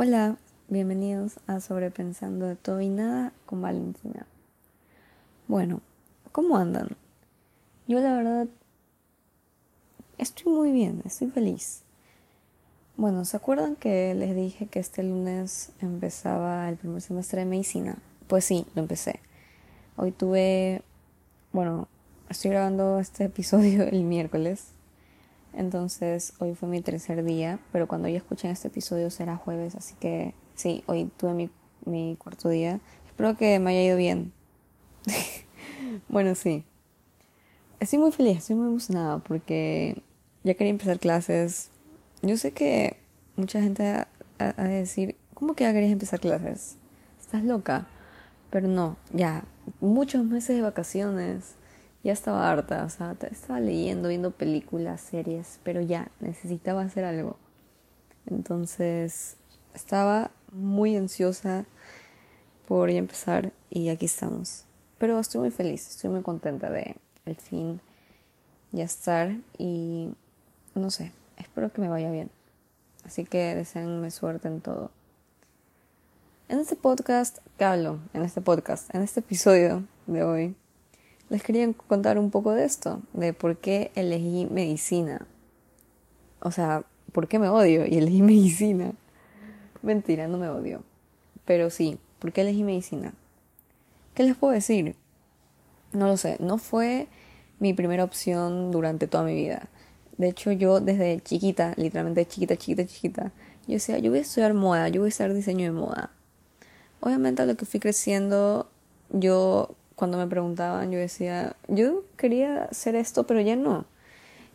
Hola, bienvenidos a Sobrepensando de todo y nada con Valentina. Bueno, ¿cómo andan? Yo la verdad estoy muy bien, estoy feliz. Bueno, ¿se acuerdan que les dije que este lunes empezaba el primer semestre de medicina? Pues sí, lo empecé. Hoy tuve, bueno, estoy grabando este episodio el miércoles entonces hoy fue mi tercer día, pero cuando ya escuchen este episodio será jueves, así que sí, hoy tuve mi, mi cuarto día. Espero que me haya ido bien. bueno, sí. Estoy muy feliz, estoy muy emocionada porque ya quería empezar clases. Yo sé que mucha gente va a decir, ¿cómo que ya querías empezar clases? Estás loca. Pero no, ya, muchos meses de vacaciones ya estaba harta, o sea, estaba leyendo, viendo películas, series, pero ya necesitaba hacer algo. Entonces estaba muy ansiosa por empezar y aquí estamos. Pero estoy muy feliz, estoy muy contenta de al fin ya estar y no sé, espero que me vaya bien. Así que deseenme suerte en todo. En este podcast, ¿qué hablo? En este podcast, en este episodio de hoy, les quería contar un poco de esto, de por qué elegí medicina. O sea, por qué me odio y elegí medicina. Mentira, no me odio. Pero sí, ¿por qué elegí medicina? ¿Qué les puedo decir? No lo sé, no fue mi primera opción durante toda mi vida. De hecho, yo desde chiquita, literalmente chiquita, chiquita, chiquita, yo decía, yo voy a estudiar moda, yo voy a estudiar diseño de moda. Obviamente a lo que fui creciendo, yo cuando me preguntaban, yo decía, yo quería hacer esto, pero ya no.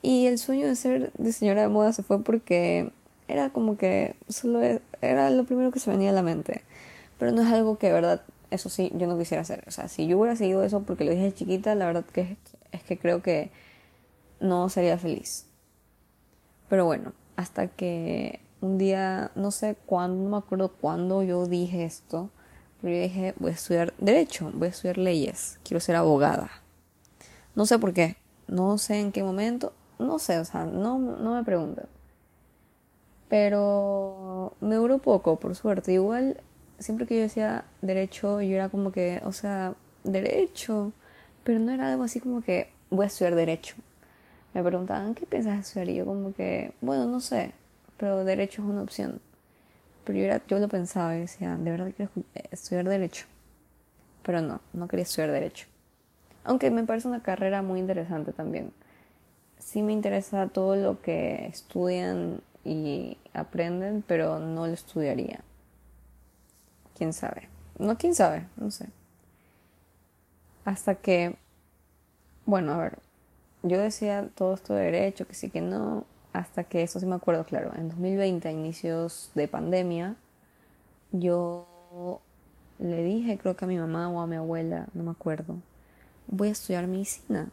Y el sueño de ser diseñadora de moda se fue porque era como que solo e, era lo primero que se venía a la mente. Pero no es algo que de verdad, eso sí, yo no quisiera hacer. O sea, si yo hubiera seguido eso porque lo dije chiquita, la verdad que es que creo que no sería feliz. Pero bueno, hasta que un día, no sé cuándo, no me acuerdo cuándo yo dije esto, yo dije, voy a estudiar derecho, voy a estudiar leyes, quiero ser abogada. No sé por qué, no sé en qué momento, no sé, o sea, no, no me pregunten. Pero me duró poco, por suerte. Igual, siempre que yo decía derecho, yo era como que, o sea, derecho, pero no era algo así como que voy a estudiar derecho. Me preguntaban, ¿qué piensas estudiar? Y yo como que, bueno, no sé, pero derecho es una opción. Pero yo, yo lo pensaba y decía, de verdad quiero estudiar Derecho. Pero no, no quería estudiar Derecho. Aunque me parece una carrera muy interesante también. Sí me interesa todo lo que estudian y aprenden, pero no lo estudiaría. ¿Quién sabe? No, quién sabe, no sé. Hasta que, bueno, a ver, yo decía todo esto de derecho, que sí, que no, hasta que, eso sí me acuerdo, claro, en 2020, a inicios de pandemia, yo le dije, creo que a mi mamá o a mi abuela, no me acuerdo, voy a estudiar medicina.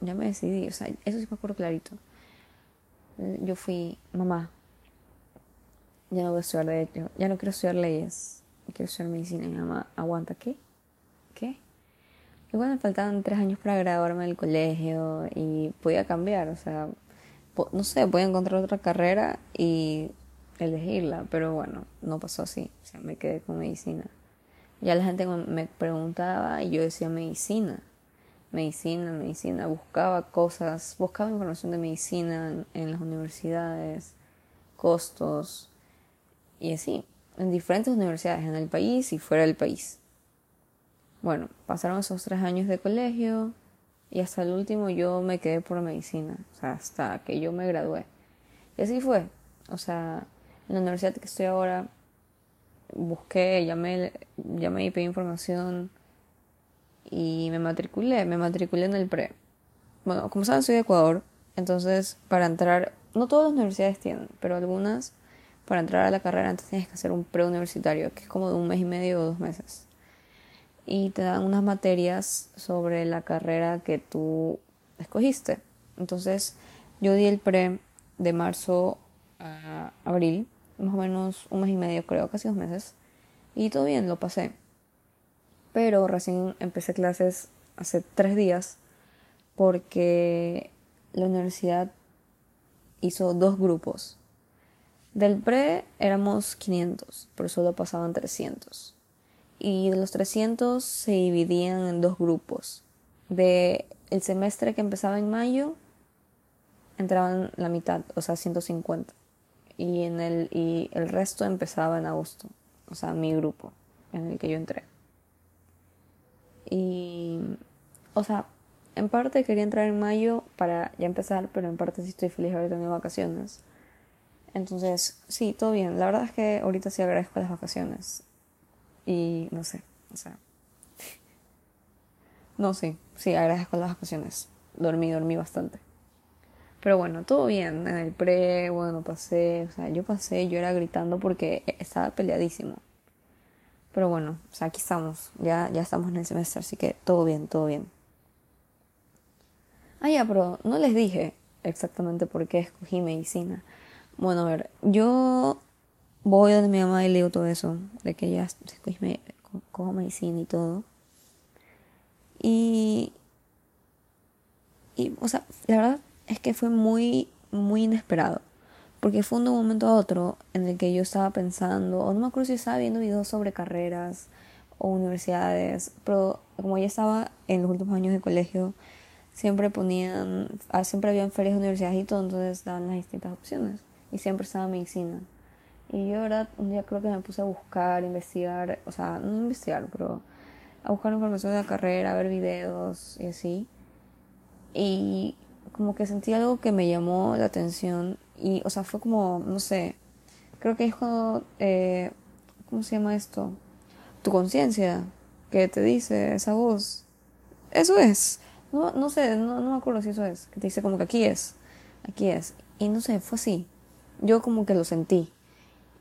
Ya me decidí, o sea, eso sí me acuerdo clarito. Yo fui, mamá, ya no voy a estudiar derecho, ya no quiero estudiar leyes, quiero estudiar medicina. Y mi mamá, aguanta, ¿qué? ¿Qué? Igual me faltaban tres años para graduarme del colegio y podía cambiar, o sea, no sé, voy a encontrar otra carrera y elegirla, pero bueno, no pasó así, o sea, me quedé con medicina. Ya la gente me preguntaba y yo decía medicina, medicina, medicina, buscaba cosas, buscaba información de medicina en, las universidades, costos y así, en diferentes universidades, en el país y fuera del país. Bueno, pasaron esos tres años de colegio, y hasta el último yo me quedé por medicina, o sea, hasta que yo me gradué. Y así fue. O sea, en la universidad que estoy ahora, busqué, llamé, llamé y pedí información y me matriculé, me matriculé en el pre. Bueno, como saben, soy de Ecuador, entonces para entrar, no todas las universidades tienen, pero algunas, para entrar a la carrera antes tienes que hacer un preuniversitario, que es como de un mes y medio o dos meses y te dan unas materias sobre la carrera que tú escogiste. Entonces yo di el pre de marzo a abril, más o menos un mes y medio creo, casi dos meses, y todo bien, lo pasé. Pero recién empecé clases hace tres días porque la universidad hizo dos grupos. Del pre éramos 500, pero solo pasaban 300. Y de los 300 se dividían en dos grupos. De el semestre que empezaba en mayo, entraban la mitad, o sea, 150. Y, en el, y el resto empezaba en agosto, o sea, mi grupo en el que yo entré. Y, o sea, en parte quería entrar en mayo para ya empezar, pero en parte sí estoy feliz de haber tenido vacaciones. Entonces, sí, todo bien. La verdad es que ahorita sí agradezco las vacaciones. Y no sé, o sea. No, sí, sí, agradezco las vacaciones. Dormí, dormí bastante. Pero bueno, todo bien. En el pre, bueno, pasé, o sea, yo pasé, yo era gritando porque estaba peleadísimo. Pero bueno, o sea, aquí estamos, ya, ya estamos en el semestre, así que todo bien, todo bien. Ah, ya, pero no les dije exactamente por qué escogí medicina. Bueno, a ver, yo voy donde mi mamá y le digo todo eso, de que ya escogí cojo medicina y todo. Y, y, o sea, la verdad es que fue muy, muy inesperado. Porque fue de un momento a otro en el que yo estaba pensando, o no me acuerdo si estaba viendo videos sobre carreras o universidades, pero como ya estaba en los últimos años de colegio, siempre ponían, ah, siempre habían ferias de universidades y todo, entonces daban las distintas opciones. Y siempre estaba medicina. Y yo, verdad, un día creo que me puse a buscar, investigar, o sea, no investigar, pero a buscar información de la carrera, a ver videos y así. Y como que sentí algo que me llamó la atención y, o sea, fue como, no sé, creo que es cuando, eh, ¿cómo se llama esto? Tu conciencia, que te dice esa voz. Eso es. No, no sé, no, no me acuerdo si eso es. Que te dice como que aquí es, aquí es. Y no sé, fue así. Yo como que lo sentí.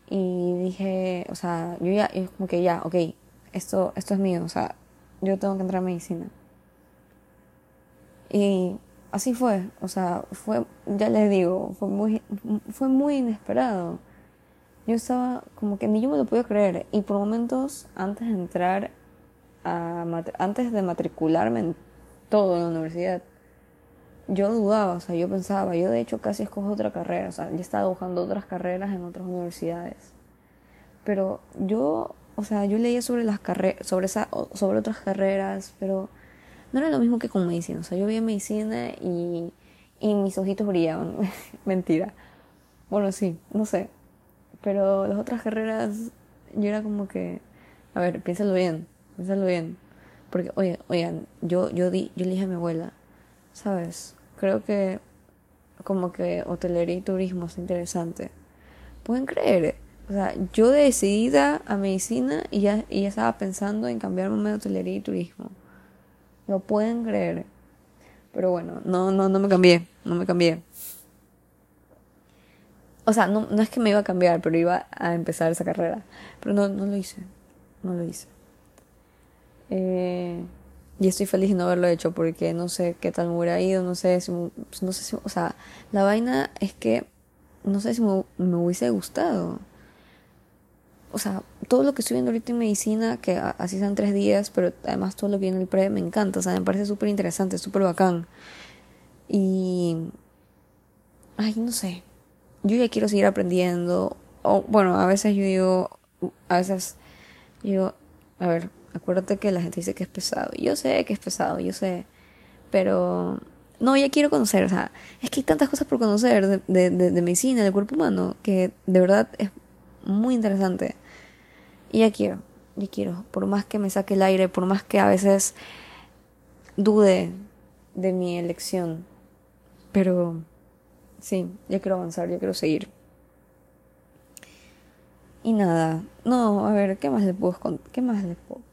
Y dije, o sea, yo ya, es como que ya, ok, esto, esto es mío, o sea, yo tengo que entrar a medicina. Y así fue, o sea, fue, ya les digo, fue muy, fue muy inesperado. Yo estaba como que ni yo me lo podía creer y por momentos antes de entrar a, antes de matricularme en todo en la universidad, yo dudaba, o sea, yo pensaba, yo de hecho casi escojo otra carrera, o sea, yo estaba buscando otras carreras en otras universidades. Pero yo, o sea, yo leía sobre las carreras, sobre esa, sobre otras carreras, pero no era lo mismo que con medicina. O sea, yo vi medicina y, y mis ojitos brillaban. Mentira. Bueno, sí, no sé. Pero las otras carreras, yo era como que, a ver, piénsalo bien, piénsalo bien. Porque, oye, oigan, yo, yo, di, yo le dije a mi abuela, ¿sabes? Creo que como que hotelería y turismo es interesante. ¿Pueden creer? O sea, yo decidida a medicina y ya, y ya estaba pensando en cambiarme a hotelería y turismo. Lo pueden creer. Pero bueno, no, no, no me cambié, no me cambié. O sea, no, no es que me iba a cambiar, pero iba a empezar esa carrera. Pero no, no lo hice, no lo hice. Eh, y estoy feliz de no haberlo hecho porque no sé qué tal me hubiera ido, no sé si, no sé si, o sea, la vaina es que no sé si me, hubiese gustado o sea, todo lo que estoy viendo ahorita en medicina, que así sean tres días, pero además todo lo que viene en el pre me encanta, o sea, me parece súper interesante, súper bacán. Y... Ay, no sé. Yo ya quiero seguir aprendiendo. O, bueno, a veces yo digo, a veces digo, a ver, acuérdate que la gente dice que es pesado. Yo sé que es pesado, yo sé. Pero no, ya quiero conocer, o sea, es que hay tantas cosas por conocer de, de, medicina, del cuerpo humano, que de verdad es muy interesante. Y ya quiero, ya quiero. Por más que me saque el aire, por más que a veces dude de mi elección. Pero sí, ya quiero avanzar, ya quiero seguir. Y nada, no, a ver, ¿qué más les puedo ¿Qué más les puedo?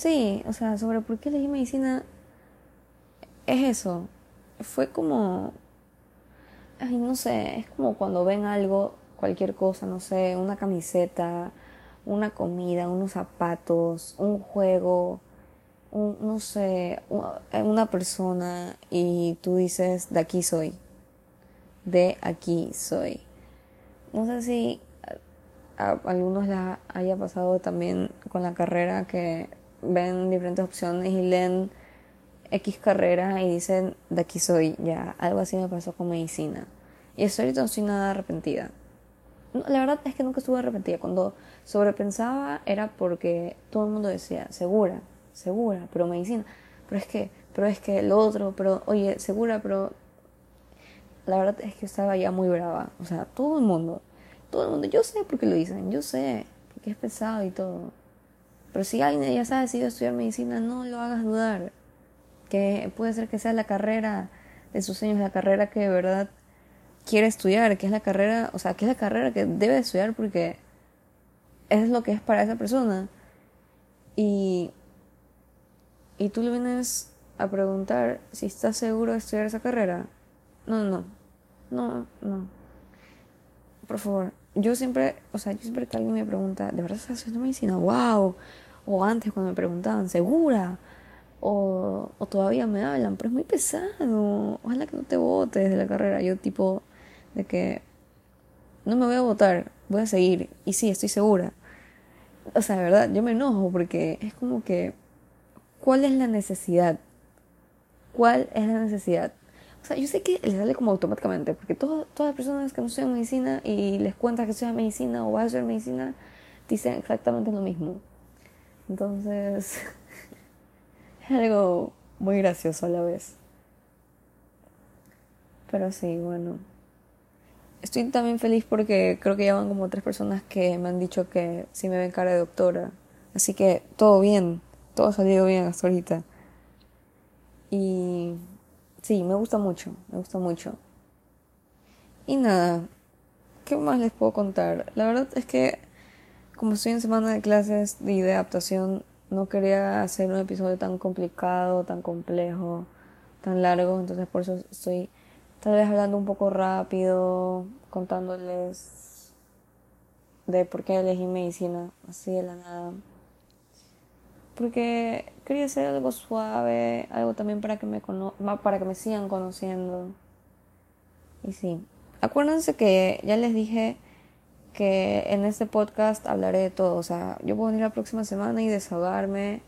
Sí, o sea, sobre por qué elegí medicina es eso. Fue como ay, no sé, es como cuando ven algo cualquier cosa, no sé, una camiseta, una comida, unos zapatos, un juego, un, no sé, una persona y tú dices, de aquí soy, de aquí soy. No sé si a, algunos les haya pasado también con la carrera que ven diferentes opciones y leen X carrera y dicen, de aquí soy, ya, algo así me pasó con medicina. Y hasta ahorita no estoy nada arrepentida. La verdad es que nunca estuve arrepentida. Cuando sobrepensaba era porque todo el mundo decía, segura, segura, pero medicina. Pero es que, pero es que lo otro, pero oye, segura, pero la verdad es que estaba ya muy brava. O sea, todo el mundo, todo el mundo, yo sé por qué lo dicen, yo sé, porque es pesado y todo. Pero si alguien ya sabe si a estudiar medicina, no lo hagas dudar. Que puede ser que sea la carrera de sus sueños, la carrera que de verdad quiere estudiar, que es la carrera, o sea, que es la carrera que debe estudiar porque es lo que es para esa persona. Y, y tú le vienes a preguntar si estás seguro de estudiar esa carrera. No, no, no, no. Por favor, yo siempre, o sea, yo siempre que alguien me pregunta, ¿de verdad estás haciendo medicina? ¡Wow! O antes cuando me preguntaban, ¿segura? O, o todavía me hablan, pero es muy pesado. Ojalá que no te votes de la carrera. Yo tipo, de que no me voy a votar, voy a seguir. Y sí, estoy segura. O sea, de verdad, yo me enojo porque es como que, ¿cuál es la necesidad? ¿Cuál es la necesidad? O sea, yo sé que les sale como automáticamente, porque todas las personas que no estudian medicina y les cuentas que estudian medicina o vas a estudiar medicina, dicen exactamente lo mismo. Entonces, es algo muy gracioso a la vez. Pero sí, bueno. Estoy también feliz porque creo que ya van como tres personas que me han dicho que sí me ven cara de doctora. Así que todo bien, todo ha salido bien hasta ahorita. Y sí, me gusta mucho, me gusta mucho. Y nada, ¿qué más les puedo contar? La verdad es que como estoy en semana de clases y de adaptación, no quería hacer un episodio tan complicado, tan complejo, tan largo, entonces por eso estoy tal vez hablando un poco rápido, contándoles de por qué elegí medicina, así de la nada. Porque quería hacer algo suave, algo también para que me para que me sigan conociendo. Y sí, acuérdense que ya les dije que en este podcast hablaré de todo, o sea, yo puedo venir la próxima semana y desahogarme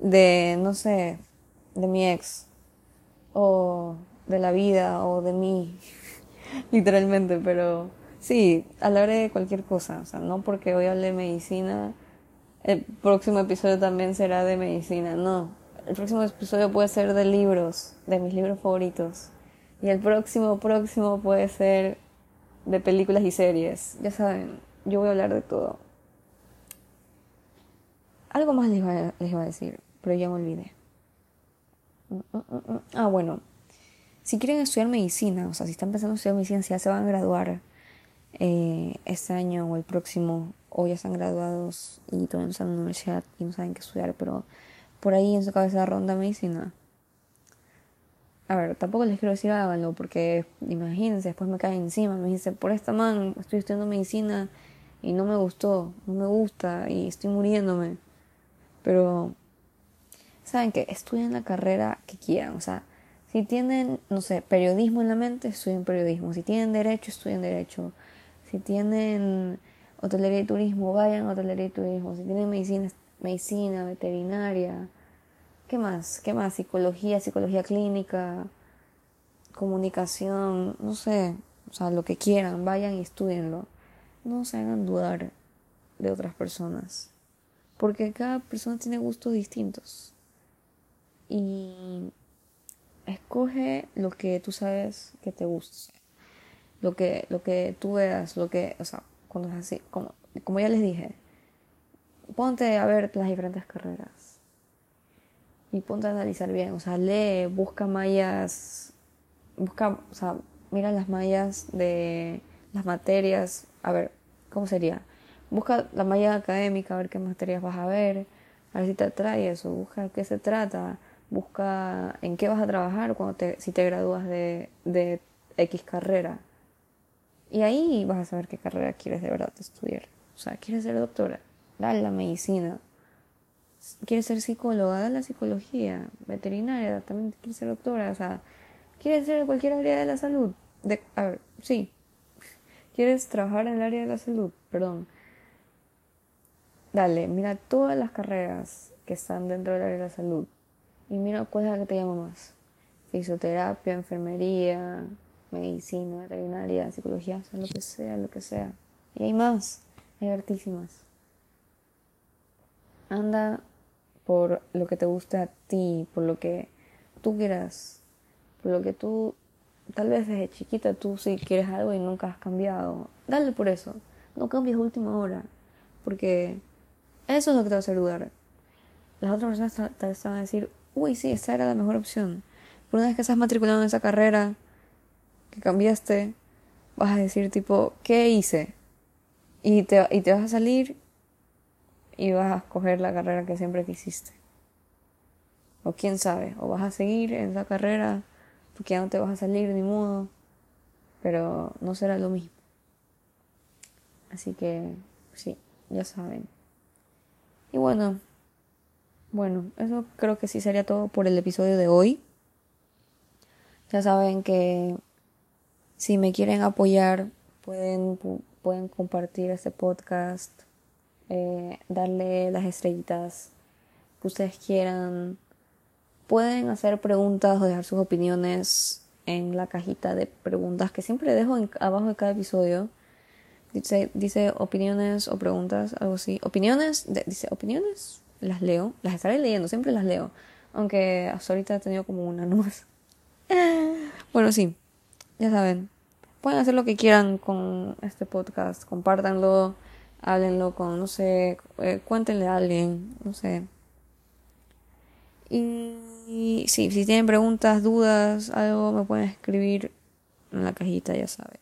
de no sé, de mi ex o de la vida o de mí, literalmente, pero sí, hablaré de cualquier cosa, o sea, no porque hoy hable de medicina, el próximo episodio también será de medicina, no, el próximo episodio puede ser de libros, de mis libros favoritos, y el próximo, próximo puede ser de películas y series, ya saben, yo voy a hablar de todo. Algo más les iba, les a decir, pero ya me olvidé. Mm, mm, mm, ah, bueno. Si quieren estudiar medicina, o sea, si están pensando en estudiar medicina, si ya se van a graduar eh, este año o el próximo, o ya están graduados y todavía no están en la universidad y no saben qué estudiar, pero por ahí en su cabeza ronda medicina. A ver, tampoco les quiero decir háganlo, porque imagínense, después me caen encima, me dicen, por esta man estoy estudiando medicina y no me gustó, no me gusta y estoy muriéndome. Pero, ¿saben que Estudien la carrera que quieran, o sea, si tienen, no sé, periodismo en la mente, estudien periodismo. Si tienen derecho, estudien derecho. Si tienen hotelería y turismo, vayan a hotelería y turismo. Si tienen medicina, medicina, veterinaria. ¿Qué más? ¿Qué más? Psicología, psicología clínica, comunicación, no sé, o sea, lo que quieran, vayan y estudienlo. No se hagan dudar de otras personas. Porque cada persona tiene gustos distintos. Y escoge lo que tú sabes que te gusta. Lo que, lo que tú veas, lo que, o sea, cuando es así, como, como ya les dije, ponte a ver las diferentes carreras. Y ponte a analizar bien, o sea, lee, busca mallas, busca, o sea, mira las mallas de las materias, a ver, ¿cómo sería? Busca la malla académica, a ver qué materias vas a ver, a ver si te atrae eso, busca qué se trata, busca en qué vas a trabajar cuando te, si te gradúas de, de X carrera. Y ahí vas a saber qué carrera quieres de verdad estudiar. O sea, quieres ser doctora, dale la medicina. Quieres ser psicóloga, dale la psicología. Veterinaria, también quieres ser doctora. O sea, quieres ser cualquier área de la salud. De, a ver, sí. Quieres trabajar en el área de la salud, perdón. Dale, mira todas las carreras que están dentro del área de la salud y mira cuál es la que te llama más. Fisioterapia, enfermería, medicina, veterinaria, psicología, sea lo que sea, lo que sea. Y hay más, hay hartísimas. Anda por lo que te guste a ti, por lo que tú quieras, por lo que tú, tal vez desde chiquita tú sí quieres algo y nunca has cambiado. Dale por eso. No cambies última hora, porque eso es lo que te va a hacer dudar. Las otras personas te, van a decir, uy, sí, esta era la mejor opción. Pero una vez que estás matriculado en esa carrera, que cambiaste, vas a decir tipo, ¿qué hice? Y te, y te vas a salir y vas a escoger la carrera que siempre quisiste. O quién sabe, o vas a seguir en esa carrera porque ya no te vas a salir ni modo, pero no será lo mismo. Así que sí, ya saben. Y bueno, bueno, eso creo que sí sería todo por el episodio de hoy. Ya saben que si me quieren apoyar, pueden, pueden compartir este podcast, eh, darle las estrellitas que ustedes quieran. Pueden hacer preguntas o dejar sus opiniones en la cajita de preguntas que siempre dejo abajo de cada episodio. Dice, dice opiniones o preguntas, algo así. Opiniones, dice opiniones, las leo, las estaré leyendo, siempre las leo. Aunque hasta ahorita he tenido como una más. bueno, sí, ya saben. Pueden hacer lo que quieran con este podcast, compártanlo, háblenlo con, no sé, eh, cuéntenle a alguien, no sé. Y, sí, si tienen preguntas, dudas, algo, me pueden escribir en la cajita, ya saben.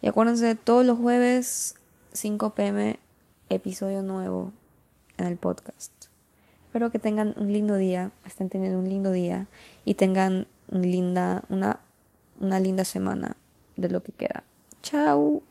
Y acuérdense, todos los jueves, 5 pm, episodio nuevo en el podcast. Espero que tengan un lindo día, estén teniendo un lindo día y tengan linda, una, una linda semana de lo que queda. Chao.